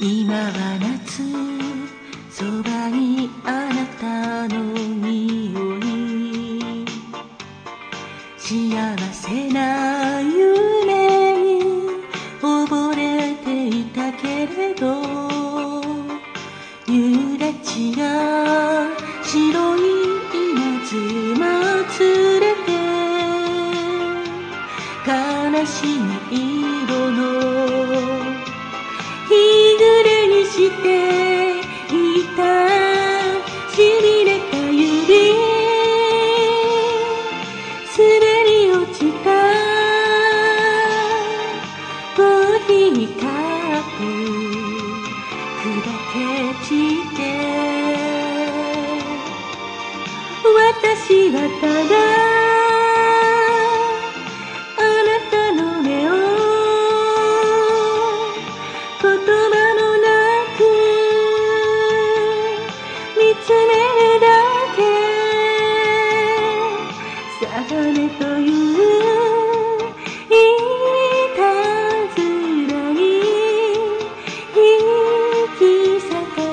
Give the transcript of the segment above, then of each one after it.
今は夏そばにあなたの匂い幸せな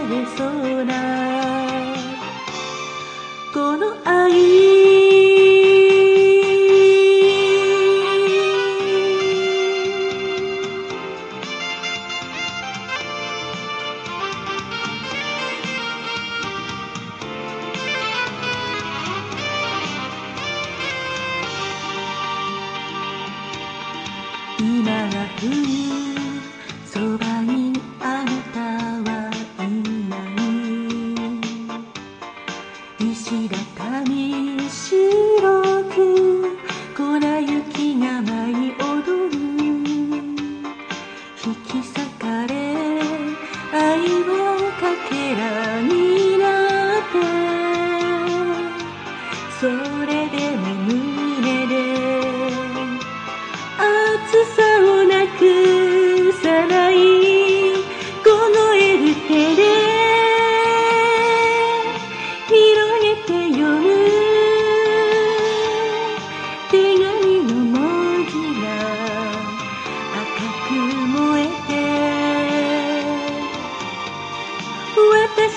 so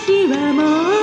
ಶಿವಮೋ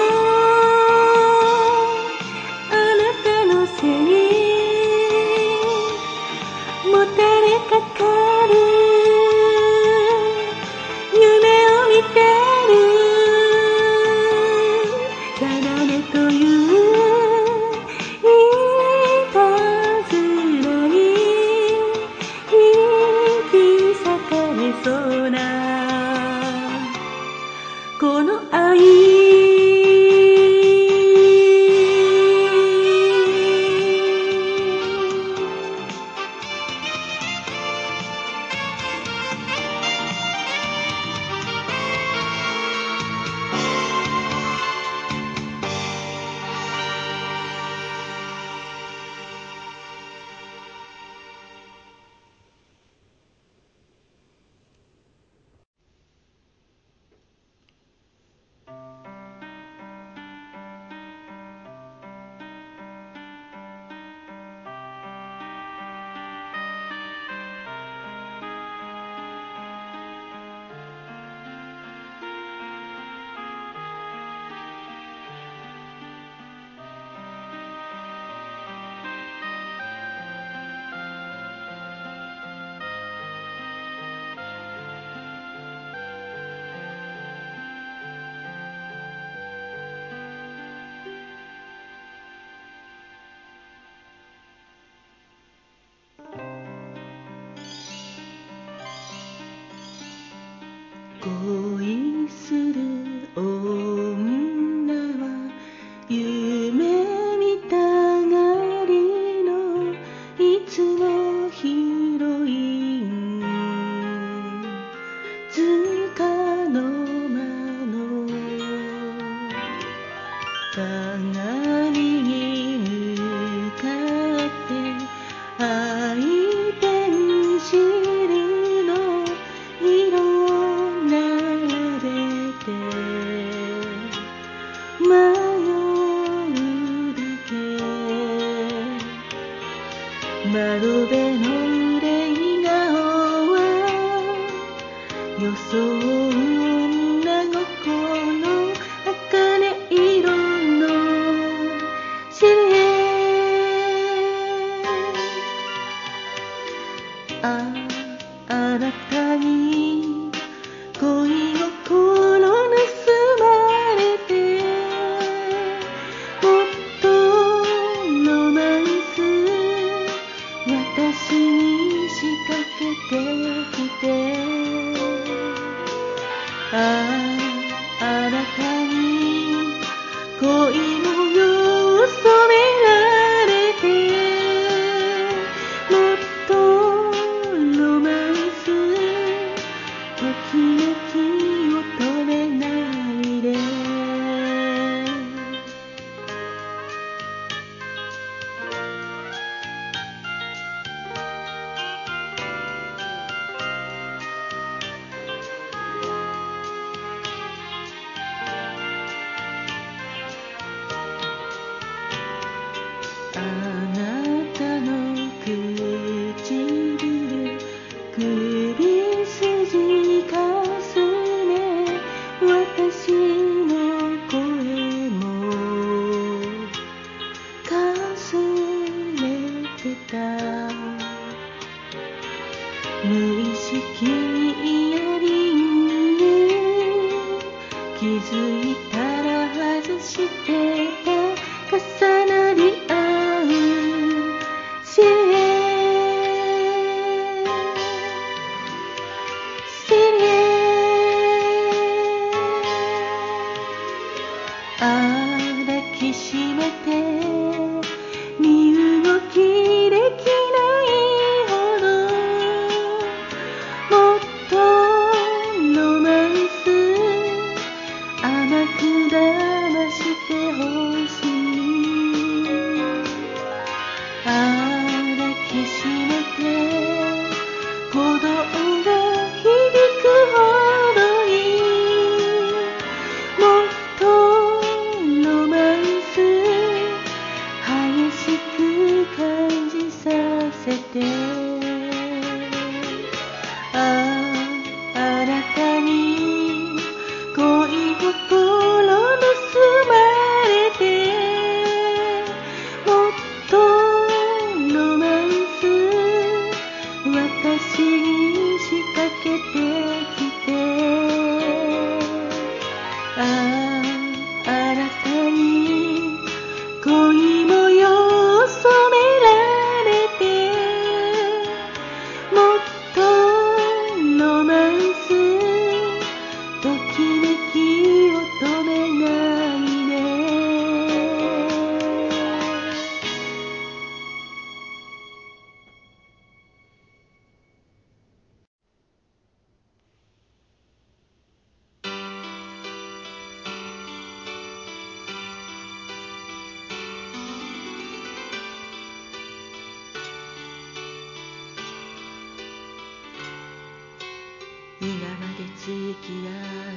き合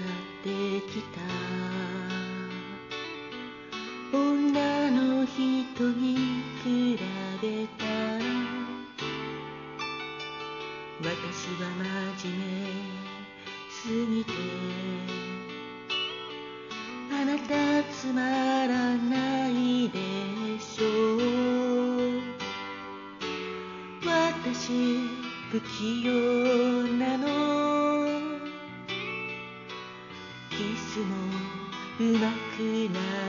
ってきた。女の人に比べたら私は真面目すぎて。あなたつまらないでしょう。私不器用。なくなる